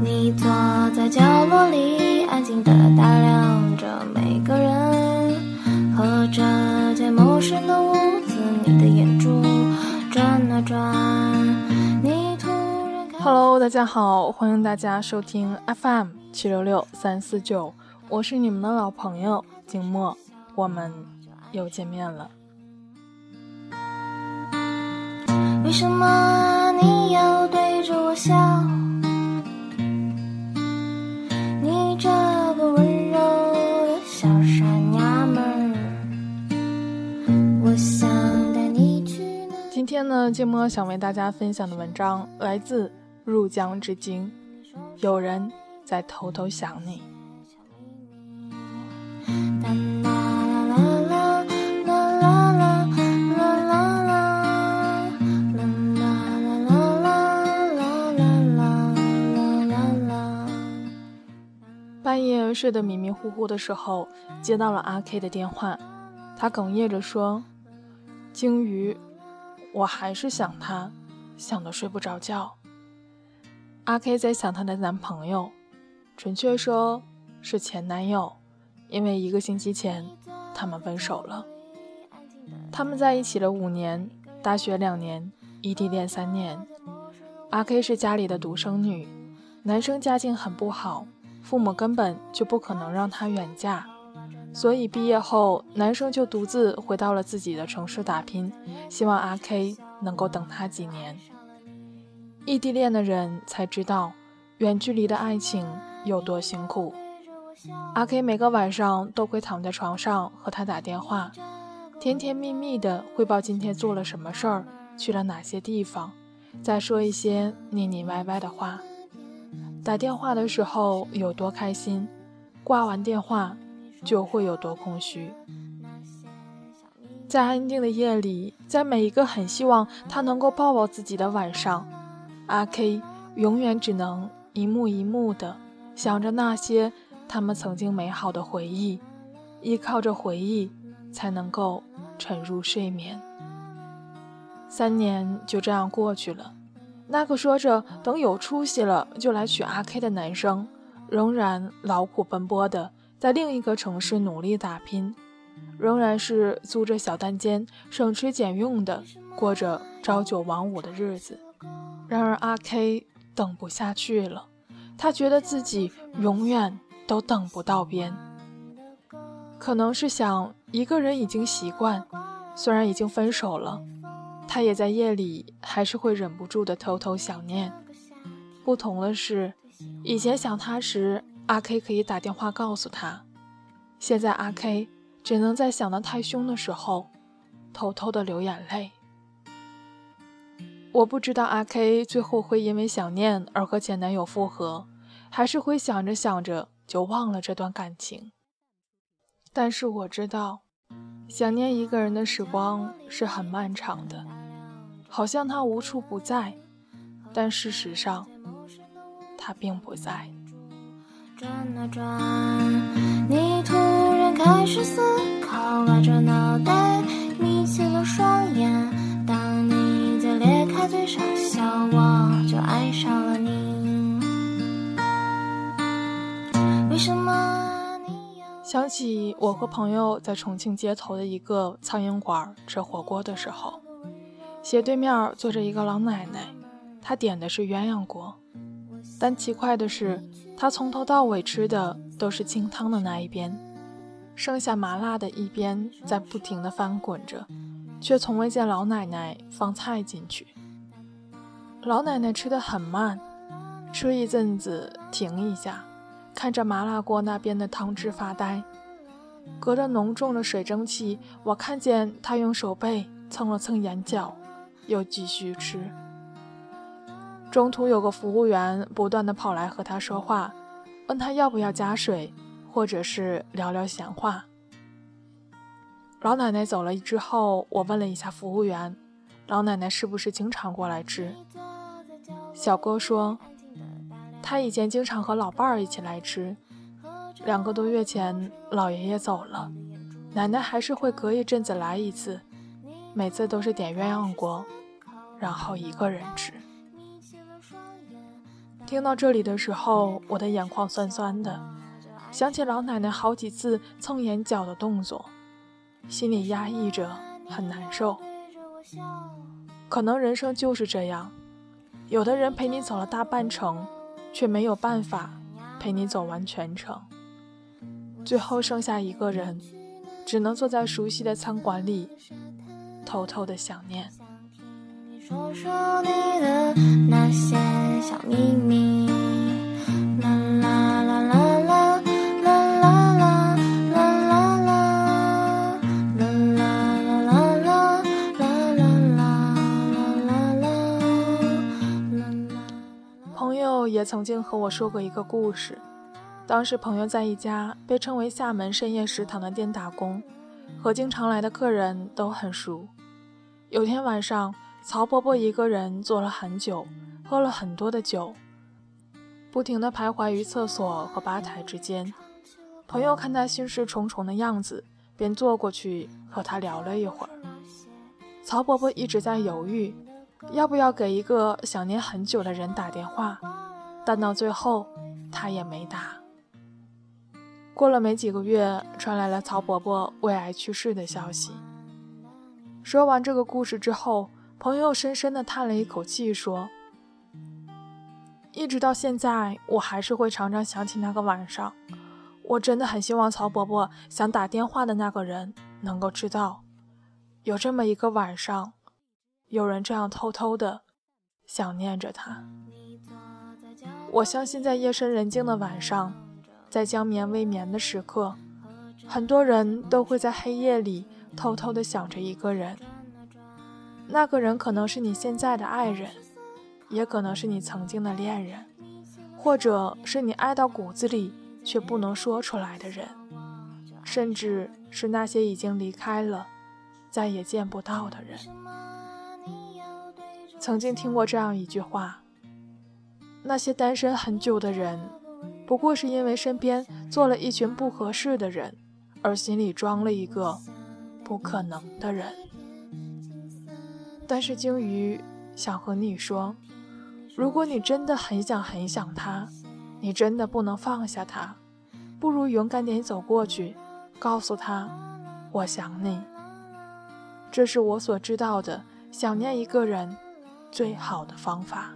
你坐在角落里，安静地打量着每个人，和着这陌生的屋子，你的眼珠转啊转。你突然看 Hello，大家好，欢迎大家收听 FM 七六六三四九，我是你们的老朋友景墨，我们又见面了。为什么你要对着我笑？今天呢，静默想为大家分享的文章来自入江之鲸，有人在偷偷想你。半夜睡得迷迷糊糊的时候，接到了阿 k 的电话，他哽咽着说鲸鱼。我还是想他，想得睡不着觉。”阿 K 在想她的男朋友，准确说是前男友，因为一个星期前他们分手了。他们在一起了五年，大学两年，异地恋三年。阿 K 是家里的独生女，男生家境很不好。父母根本就不可能让她远嫁，所以毕业后，男生就独自回到了自己的城市打拼，希望阿 K 能够等他几年。异地恋的人才知道，远距离的爱情有多辛苦。阿 K 每个晚上都会躺在床上和他打电话，甜甜蜜蜜地汇报今天做了什么事儿，去了哪些地方，再说一些腻腻歪歪的话。打电话的时候有多开心，挂完电话就会有多空虚。在安静的夜里，在每一个很希望他能够抱抱自己的晚上，阿 K 永远只能一幕一幕的想着那些他们曾经美好的回忆，依靠着回忆才能够沉入睡眠。三年就这样过去了。那个说着等有出息了就来娶阿 K 的男生，仍然劳苦奔波的在另一个城市努力打拼，仍然是租着小单间，省吃俭用的过着朝九晚五的日子。然而阿 K 等不下去了，他觉得自己永远都等不到边。可能是想一个人已经习惯，虽然已经分手了。他也在夜里还是会忍不住的偷偷想念。不同的是，以前想他时，阿 K 可以打电话告诉他；现在阿 K 只能在想得太凶的时候，偷偷的流眼泪。我不知道阿 K 最后会因为想念而和前男友复合，还是会想着想着就忘了这段感情。但是我知道。想念一个人的时光是很漫长的，好像他无处不在，但事实上，他并不在。转啊转，你突然开始思考，歪着脑袋，眯起了双眼。当你在咧开嘴傻笑，我就爱上了你。为什么？想起我和朋友在重庆街头的一个苍蝇馆吃火锅的时候，斜对面坐着一个老奶奶，她点的是鸳鸯锅，但奇怪的是，他从头到尾吃的都是清汤的那一边，剩下麻辣的一边在不停的翻滚着，却从未见老奶奶放菜进去。老奶奶吃的很慢，吃一阵子停一下。看着麻辣锅那边的汤汁发呆，隔着浓重的水蒸气，我看见她用手背蹭了蹭眼角，又继续吃。中途有个服务员不断的跑来和他说话，问他要不要加水，或者是聊聊闲话。老奶奶走了之后，我问了一下服务员，老奶奶是不是经常过来吃？小哥说。他以前经常和老伴儿一起来吃。两个多月前，老爷爷走了，奶奶还是会隔一阵子来一次，每次都是点鸳鸯锅，然后一个人吃。听到这里的时候，我的眼眶酸酸的，想起老奶奶好几次蹭眼角的动作，心里压抑着，很难受。可能人生就是这样，有的人陪你走了大半程，却没有办法陪你走完全程。最后剩下一个人，只能坐在熟悉的餐馆里，偷偷的想念。说说你的那些小秘密。啦啦啦啦啦啦啦啦啦啦啦啦啦啦啦啦啦。朋友也曾经和我说过一个故事。当时朋友在一家被称为厦门深夜食堂的店打工，和经常来的客人都很熟。有天晚上。曹伯伯一个人坐了很久，喝了很多的酒，不停地徘徊于厕所和吧台之间。朋友看他心事重重的样子，便坐过去和他聊了一会儿。曹伯伯一直在犹豫，要不要给一个想念很久的人打电话，但到最后他也没打。过了没几个月，传来了曹伯伯胃癌去世的消息。说完这个故事之后。朋友深深地叹了一口气，说：“一直到现在，我还是会常常想起那个晚上。我真的很希望曹伯伯想打电话的那个人能够知道，有这么一个晚上，有人这样偷偷的想念着他。我相信，在夜深人静的晚上，在将眠未眠的时刻，很多人都会在黑夜里偷偷的想着一个人。”那个人可能是你现在的爱人，也可能是你曾经的恋人，或者是你爱到骨子里却不能说出来的人，甚至是那些已经离开了、再也见不到的人。曾经听过这样一句话：那些单身很久的人，不过是因为身边坐了一群不合适的人，而心里装了一个不可能的人。但是鲸鱼想和你说，如果你真的很想很想他，你真的不能放下他，不如勇敢点走过去，告诉他我想你。这是我所知道的想念一个人最好的方法。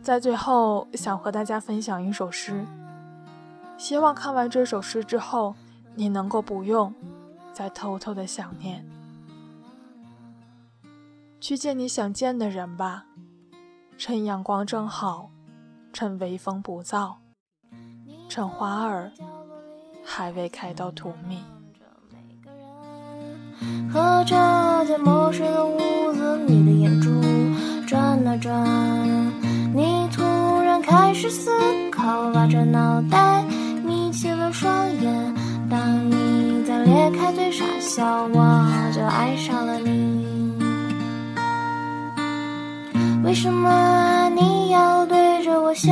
在最后，想和大家分享一首诗，希望看完这首诗之后，你能够不用再偷偷的想念。去见你想见的人吧，趁阳光正好，趁微风不燥，趁花儿还未开到荼蘼。和这间陌生的屋子里的眼珠转啊转，你突然开始思考，挖着脑袋，眯起了双眼。当你再咧开嘴傻笑，我就爱上了你。为什么你要对着我笑？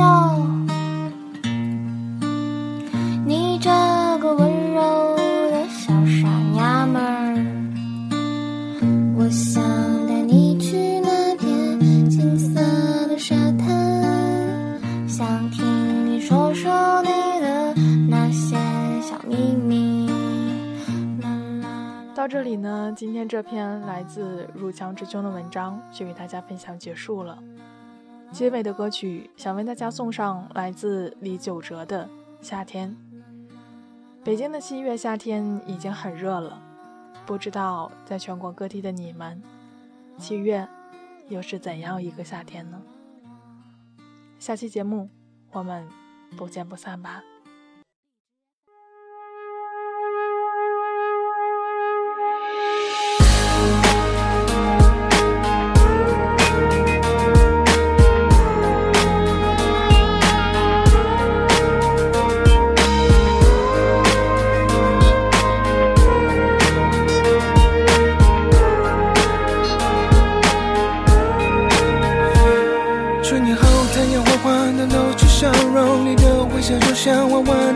这篇来自入墙之兄的文章就与大家分享结束了。结尾的歌曲想为大家送上来自李玖哲的《夏天》。北京的七月夏天已经很热了，不知道在全国各地的你们，七月又是怎样一个夏天呢？下期节目我们不见不散吧。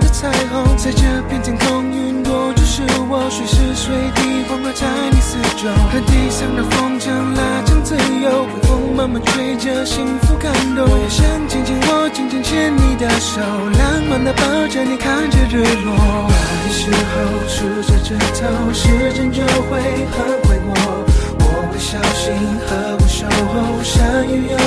的彩虹，在这片天空，云朵就是我。随时随地环绕在你四周，和地上的风筝拉长自由，微风慢慢吹着，幸福感动。我也想紧紧握，紧紧牵你的手，浪漫的抱着你，看着日落。爱时候数着指头，时间就会很快过。我会小心呵护守候，山雨有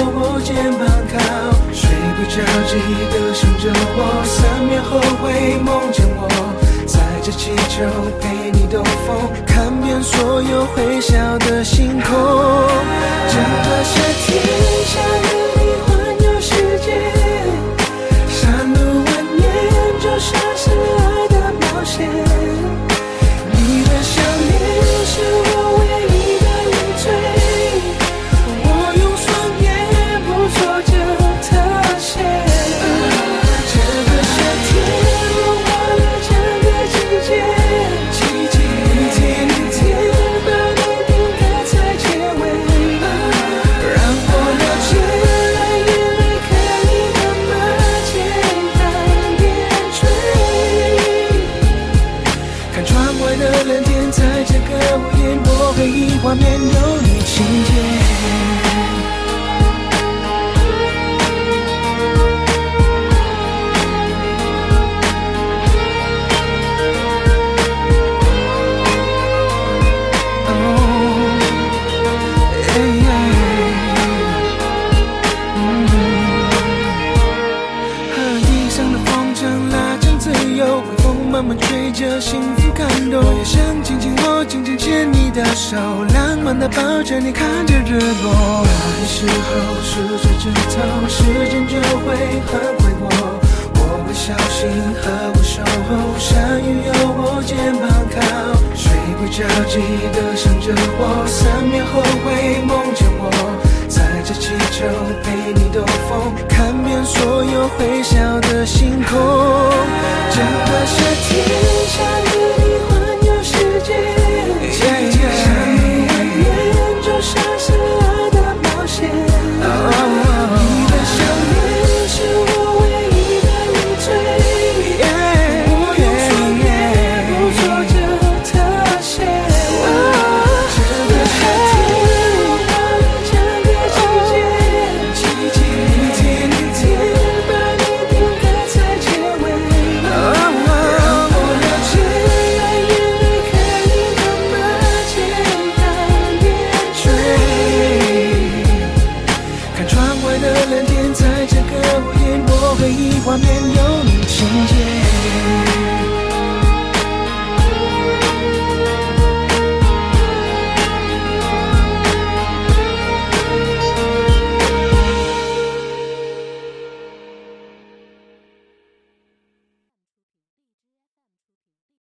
所有会笑的星空。抱着你，看着日落。爱时候数着指头，时间就会很快过。我会小心呵护守候，山雨有我肩膀靠，睡不着记得想着我，三秒后会梦见我。载着气球陪你兜风，看遍所有会笑的星空。整个夏天画面。